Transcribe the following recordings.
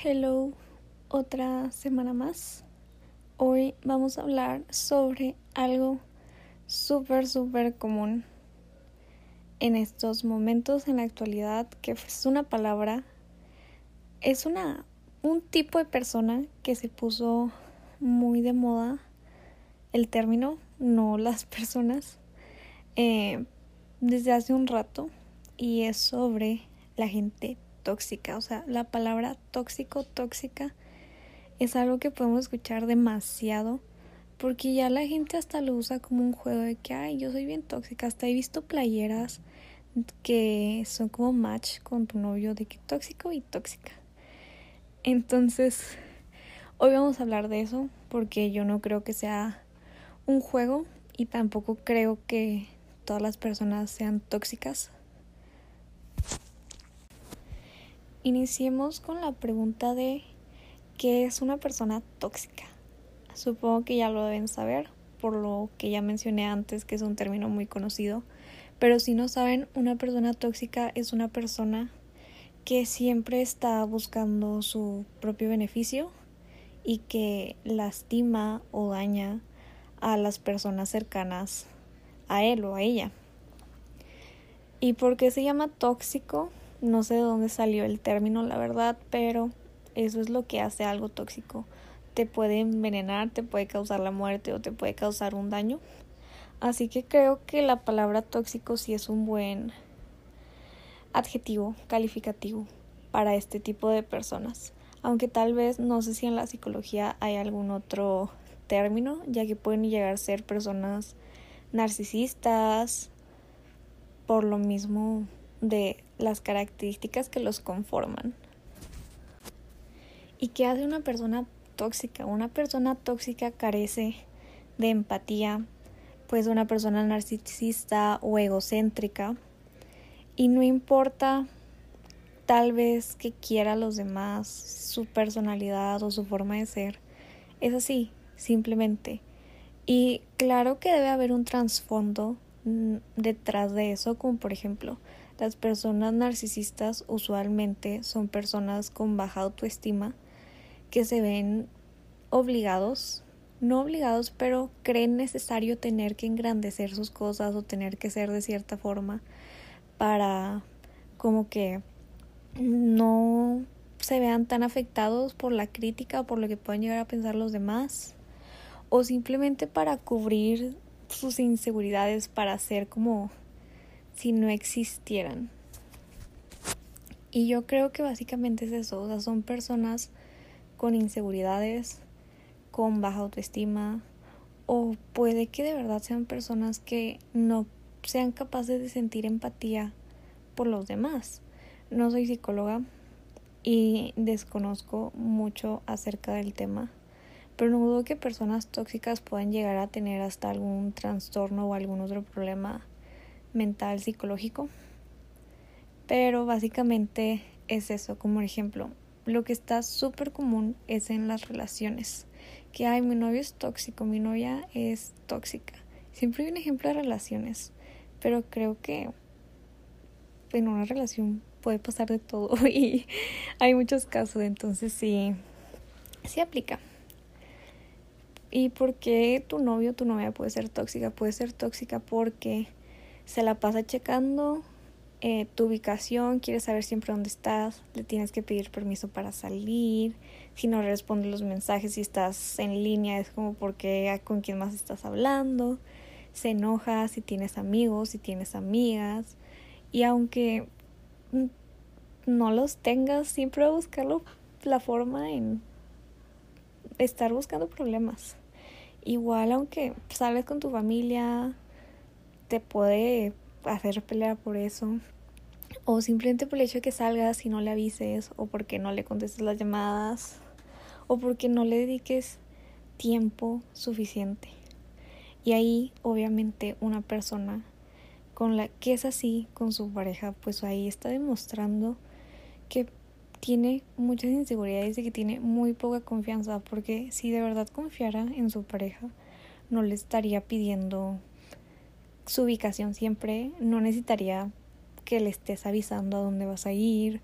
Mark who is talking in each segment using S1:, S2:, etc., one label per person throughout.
S1: Hello, otra semana más. Hoy vamos a hablar sobre algo súper, súper común en estos momentos, en la actualidad, que es una palabra, es una, un tipo de persona que se puso muy de moda el término, no las personas, eh, desde hace un rato y es sobre la gente tóxica. O sea, la palabra tóxico, tóxica, es algo que podemos escuchar demasiado. Porque ya la gente hasta lo usa como un juego de que, ay, yo soy bien tóxica. Hasta he visto playeras que son como match con tu novio de que tóxico y tóxica. Entonces, hoy vamos a hablar de eso porque yo no creo que sea un juego y tampoco creo que todas las personas sean tóxicas. Iniciemos con la pregunta de ¿qué es una persona tóxica? Supongo que ya lo deben saber, por lo que ya mencioné antes que es un término muy conocido, pero si no saben, una persona tóxica es una persona que siempre está buscando su propio beneficio y que lastima o daña a las personas cercanas a él o a ella. ¿Y por qué se llama tóxico? No sé de dónde salió el término, la verdad, pero eso es lo que hace algo tóxico. Te puede envenenar, te puede causar la muerte o te puede causar un daño. Así que creo que la palabra tóxico sí es un buen adjetivo calificativo para este tipo de personas. Aunque tal vez no sé si en la psicología hay algún otro término, ya que pueden llegar a ser personas narcisistas por lo mismo de las características que los conforman. ¿Y qué hace una persona tóxica? Una persona tóxica carece de empatía, pues una persona narcisista o egocéntrica. Y no importa tal vez que quiera a los demás, su personalidad o su forma de ser. Es así, simplemente. Y claro que debe haber un trasfondo mm, detrás de eso, como por ejemplo, las personas narcisistas usualmente son personas con baja autoestima que se ven obligados, no obligados, pero creen necesario tener que engrandecer sus cosas o tener que ser de cierta forma para como que no se vean tan afectados por la crítica o por lo que pueden llegar a pensar los demás o simplemente para cubrir sus inseguridades para ser como si no existieran. Y yo creo que básicamente es eso, o sea, son personas con inseguridades, con baja autoestima, o puede que de verdad sean personas que no sean capaces de sentir empatía por los demás. No soy psicóloga y desconozco mucho acerca del tema, pero no dudo que personas tóxicas puedan llegar a tener hasta algún trastorno o algún otro problema mental psicológico. Pero básicamente es eso, como ejemplo, lo que está súper común es en las relaciones. Que hay mi novio es tóxico, mi novia es tóxica. Siempre hay un ejemplo de relaciones, pero creo que en una relación puede pasar de todo y hay muchos casos, entonces sí, sí aplica. ¿Y por qué tu novio o tu novia puede ser tóxica? Puede ser tóxica porque se la pasa checando eh, tu ubicación, quiere saber siempre dónde estás, le tienes que pedir permiso para salir, si no responde los mensajes, si estás en línea, es como porque con quién más estás hablando, se enoja si tienes amigos, si tienes amigas, y aunque no los tengas, siempre va a buscarlo la forma en estar buscando problemas. Igual aunque sales con tu familia, te puede hacer pelear por eso. O simplemente por el hecho de que salgas y no le avises, o porque no le contestes las llamadas, o porque no le dediques tiempo suficiente. Y ahí, obviamente, una persona con la que es así con su pareja, pues ahí está demostrando que tiene muchas inseguridades y que tiene muy poca confianza, porque si de verdad confiara en su pareja, no le estaría pidiendo su ubicación siempre, no necesitaría que le estés avisando a dónde vas a ir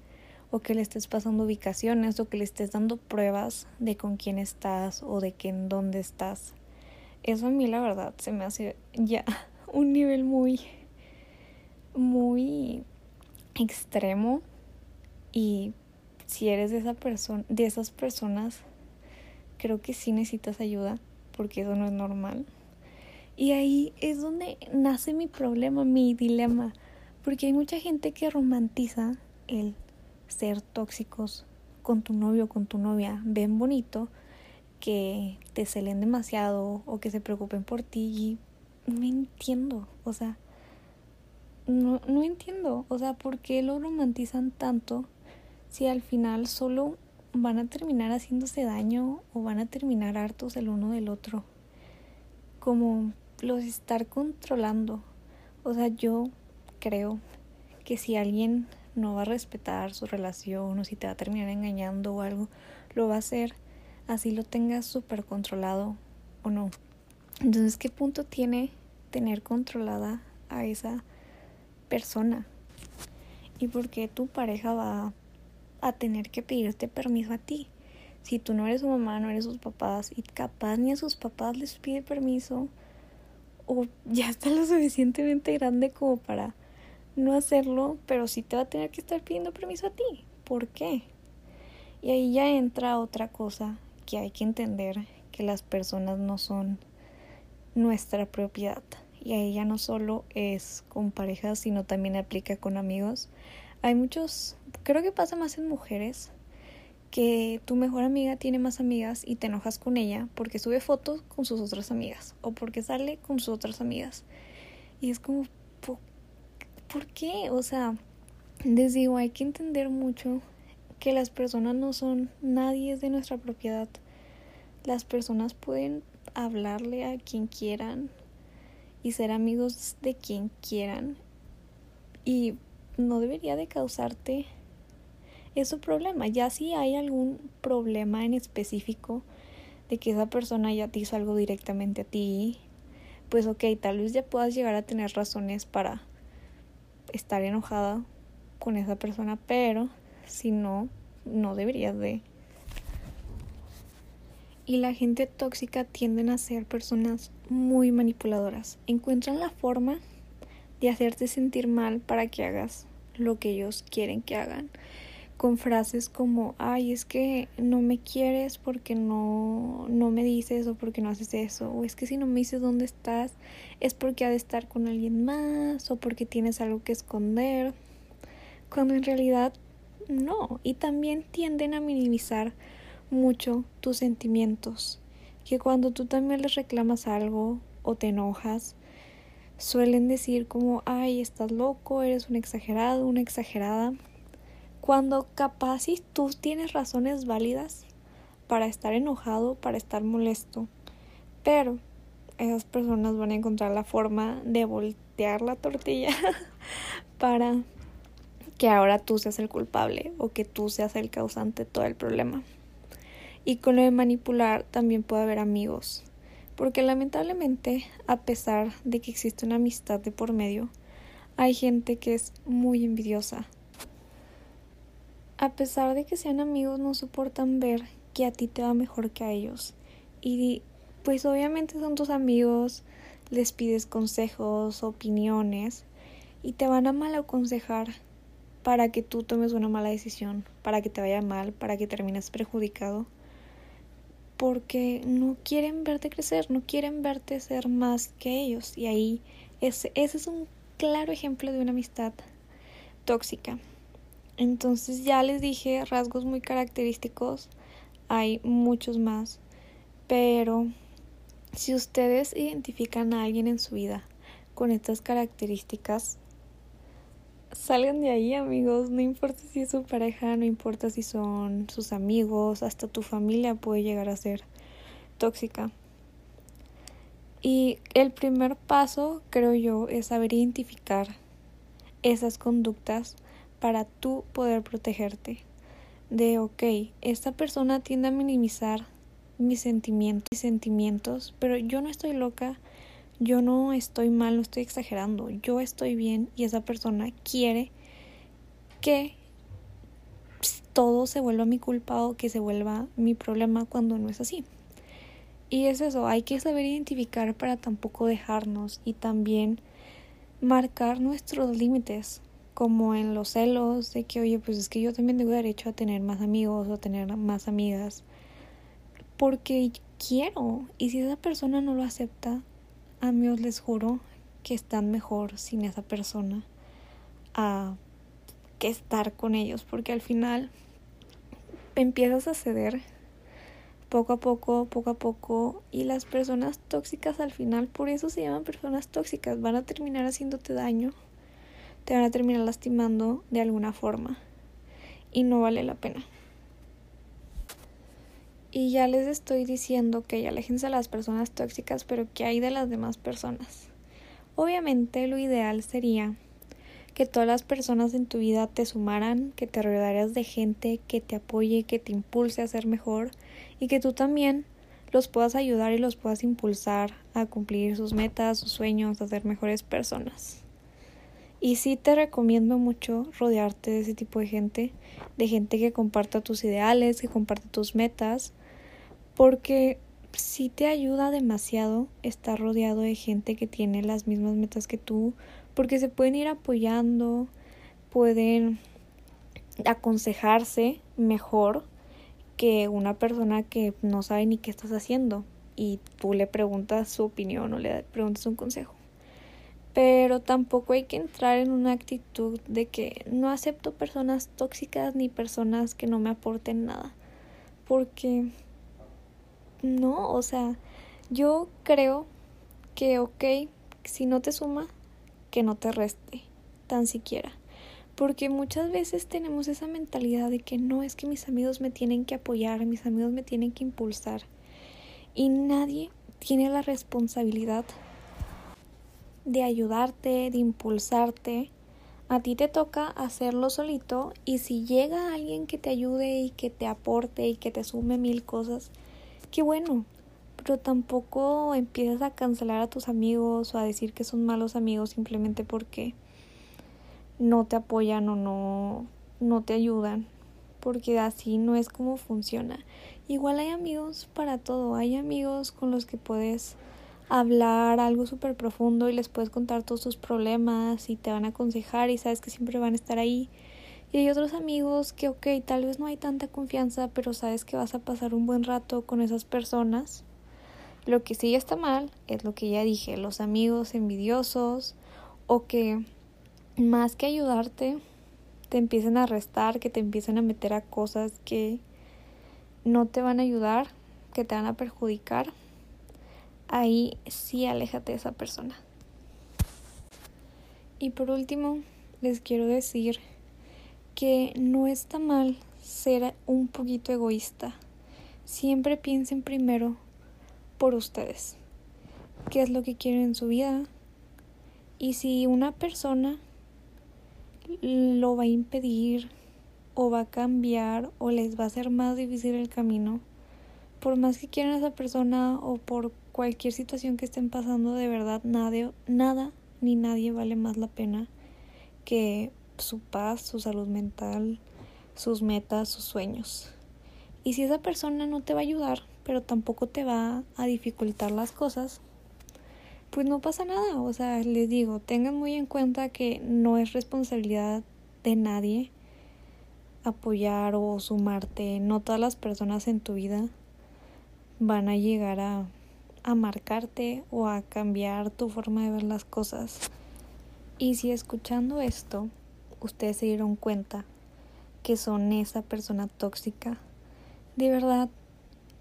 S1: o que le estés pasando ubicaciones o que le estés dando pruebas de con quién estás o de que en dónde estás. Eso a mí la verdad se me hace ya un nivel muy muy extremo y si eres de esa de esas personas creo que sí necesitas ayuda porque eso no es normal. Y ahí es donde nace mi problema, mi dilema, porque hay mucha gente que romantiza el ser tóxicos con tu novio o con tu novia. Ven bonito que te celen demasiado o que se preocupen por ti y no entiendo, o sea, no, no entiendo, o sea, ¿por qué lo romantizan tanto si al final solo van a terminar haciéndose daño o van a terminar hartos el uno del otro? Como los estar controlando. O sea, yo creo que si alguien no va a respetar su relación o si te va a terminar engañando o algo, lo va a hacer así lo tengas súper controlado o no. Entonces, ¿qué punto tiene tener controlada a esa persona? ¿Y por qué tu pareja va a tener que pedirte permiso a ti? Si tú no eres su mamá, no eres sus papás y capaz ni a sus papás les pide permiso o ya está lo suficientemente grande como para no hacerlo, pero sí te va a tener que estar pidiendo permiso a ti. ¿Por qué? Y ahí ya entra otra cosa que hay que entender, que las personas no son nuestra propiedad. Y ahí ya no solo es con parejas, sino también aplica con amigos. Hay muchos, creo que pasa más en mujeres, que tu mejor amiga tiene más amigas y te enojas con ella porque sube fotos con sus otras amigas o porque sale con sus otras amigas. Y es como, ¿por qué? O sea, les digo, hay que entender mucho que las personas no son nadie de nuestra propiedad. Las personas pueden hablarle a quien quieran y ser amigos de quien quieran y no debería de causarte es su problema. Ya si hay algún problema en específico de que esa persona ya te hizo algo directamente a ti, pues ok, tal vez ya puedas llegar a tener razones para estar enojada con esa persona, pero si no, no deberías de. Y la gente tóxica tienden a ser personas muy manipuladoras. Encuentran la forma de hacerte sentir mal para que hagas lo que ellos quieren que hagan con frases como, ay, es que no me quieres porque no, no me dices o porque no haces eso, o es que si no me dices dónde estás es porque ha de estar con alguien más o porque tienes algo que esconder, cuando en realidad no, y también tienden a minimizar mucho tus sentimientos, que cuando tú también les reclamas algo o te enojas, suelen decir como, ay, estás loco, eres un exagerado, una exagerada cuando capaz si tú tienes razones válidas para estar enojado, para estar molesto, pero esas personas van a encontrar la forma de voltear la tortilla para que ahora tú seas el culpable o que tú seas el causante de todo el problema. Y con lo de manipular también puede haber amigos, porque lamentablemente, a pesar de que existe una amistad de por medio, hay gente que es muy envidiosa a pesar de que sean amigos, no soportan ver que a ti te va mejor que a ellos. Y pues obviamente son tus amigos, les pides consejos, opiniones y te van a mal aconsejar para que tú tomes una mala decisión, para que te vaya mal, para que termines perjudicado. Porque no quieren verte crecer, no quieren verte ser más que ellos. Y ahí ese, ese es un claro ejemplo de una amistad tóxica. Entonces ya les dije rasgos muy característicos, hay muchos más, pero si ustedes identifican a alguien en su vida con estas características, salgan de ahí amigos, no importa si es su pareja, no importa si son sus amigos, hasta tu familia puede llegar a ser tóxica. Y el primer paso, creo yo, es saber identificar esas conductas para tú poder protegerte. De, ok, esta persona tiende a minimizar mis sentimientos, mis sentimientos, pero yo no estoy loca, yo no estoy mal, no estoy exagerando, yo estoy bien y esa persona quiere que todo se vuelva mi culpa o que se vuelva mi problema cuando no es así. Y es eso, hay que saber identificar para tampoco dejarnos y también marcar nuestros límites, como en los celos de que, oye, pues es que yo también tengo derecho a tener más amigos o a tener más amigas, porque quiero. Y si esa persona no lo acepta, amigos, les juro que están mejor sin esa persona a que estar con ellos, porque al final empiezas a ceder poco a poco, poco a poco, y las personas tóxicas al final, por eso se llaman personas tóxicas, van a terminar haciéndote daño, te van a terminar lastimando de alguna forma, y no vale la pena. Y ya les estoy diciendo que ya aléjense a las personas tóxicas, pero ¿qué hay de las demás personas? Obviamente lo ideal sería que todas las personas en tu vida te sumaran, que te rodearas de gente que te apoye, que te impulse a ser mejor y que tú también los puedas ayudar y los puedas impulsar a cumplir sus metas, sus sueños, a ser mejores personas. Y sí te recomiendo mucho rodearte de ese tipo de gente, de gente que comparta tus ideales, que comparta tus metas, porque sí te ayuda demasiado estar rodeado de gente que tiene las mismas metas que tú, porque se pueden ir apoyando, pueden aconsejarse mejor que una persona que no sabe ni qué estás haciendo y tú le preguntas su opinión o le preguntas un consejo. Pero tampoco hay que entrar en una actitud de que no acepto personas tóxicas ni personas que no me aporten nada. Porque no, o sea, yo creo que ok, si no te suma, que no te reste tan siquiera. Porque muchas veces tenemos esa mentalidad de que no es que mis amigos me tienen que apoyar, mis amigos me tienen que impulsar. Y nadie tiene la responsabilidad de ayudarte, de impulsarte. A ti te toca hacerlo solito y si llega alguien que te ayude y que te aporte y que te sume mil cosas, qué bueno, pero tampoco empiezas a cancelar a tus amigos o a decir que son malos amigos simplemente porque no te apoyan o no, no te ayudan, porque así no es como funciona. Igual hay amigos para todo, hay amigos con los que puedes hablar algo súper profundo y les puedes contar todos tus problemas y te van a aconsejar y sabes que siempre van a estar ahí. Y hay otros amigos que, ok, tal vez no hay tanta confianza, pero sabes que vas a pasar un buen rato con esas personas lo que sí está mal es lo que ya dije, los amigos envidiosos o que más que ayudarte te empiecen a arrestar, que te empiecen a meter a cosas que no te van a ayudar, que te van a perjudicar. Ahí sí aléjate de esa persona. Y por último, les quiero decir que no está mal ser un poquito egoísta. Siempre piensen primero por ustedes. ¿Qué es lo que quieren en su vida? Y si una persona lo va a impedir o va a cambiar o les va a hacer más difícil el camino, por más que quieran a esa persona o por cualquier situación que estén pasando, de verdad nada, nada ni nadie vale más la pena que su paz, su salud mental, sus metas, sus sueños. Y si esa persona no te va a ayudar, pero tampoco te va a dificultar las cosas, pues no pasa nada. O sea, les digo, tengan muy en cuenta que no es responsabilidad de nadie apoyar o sumarte. No todas las personas en tu vida van a llegar a, a marcarte o a cambiar tu forma de ver las cosas. Y si escuchando esto, ustedes se dieron cuenta que son esa persona tóxica, de verdad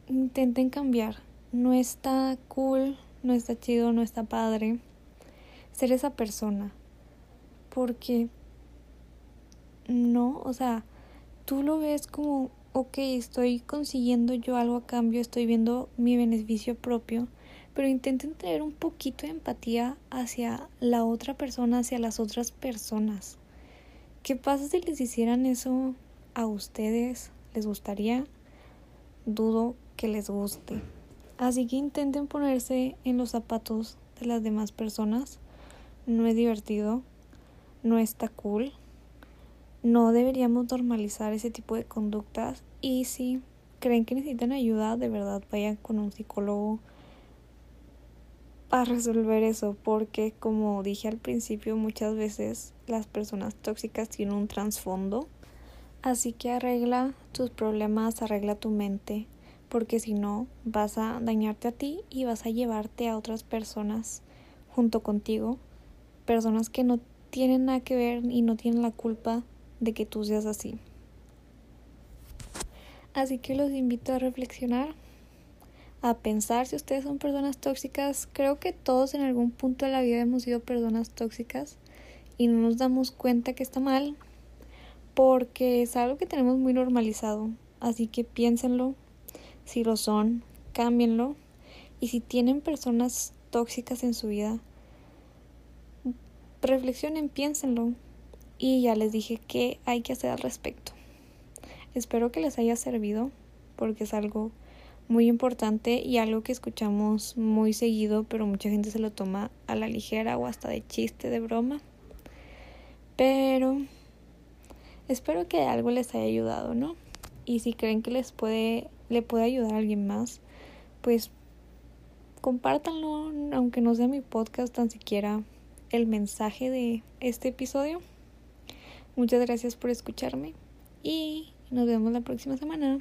S1: intenten cambiar. No está cool, no está chido, no está padre ser esa persona. Porque no, o sea, tú lo ves como, ok, estoy consiguiendo yo algo a cambio, estoy viendo mi beneficio propio, pero intenten tener un poquito de empatía hacia la otra persona, hacia las otras personas. ¿Qué pasa si les hicieran eso a ustedes? ¿Les gustaría? Dudo que les guste. Así que intenten ponerse en los zapatos de las demás personas. No es divertido, no está cool. No deberíamos normalizar ese tipo de conductas y si creen que necesitan ayuda, de verdad vayan con un psicólogo a resolver eso, porque como dije al principio, muchas veces las personas tóxicas tienen un trasfondo, así que arregla tus problemas, arregla tu mente, porque si no vas a dañarte a ti y vas a llevarte a otras personas junto contigo, personas que no tienen nada que ver y no tienen la culpa de que tú seas así. Así que los invito a reflexionar a pensar si ustedes son personas tóxicas. Creo que todos en algún punto de la vida hemos sido personas tóxicas y no nos damos cuenta que está mal porque es algo que tenemos muy normalizado. Así que piénsenlo, si lo son, cámbienlo y si tienen personas tóxicas en su vida, reflexionen, piénsenlo y ya les dije qué hay que hacer al respecto. Espero que les haya servido porque es algo muy importante y algo que escuchamos muy seguido, pero mucha gente se lo toma a la ligera o hasta de chiste, de broma. Pero espero que algo les haya ayudado, ¿no? Y si creen que les puede le puede ayudar a alguien más, pues compártanlo, aunque no sea mi podcast, tan siquiera el mensaje de este episodio. Muchas gracias por escucharme y nos vemos la próxima semana.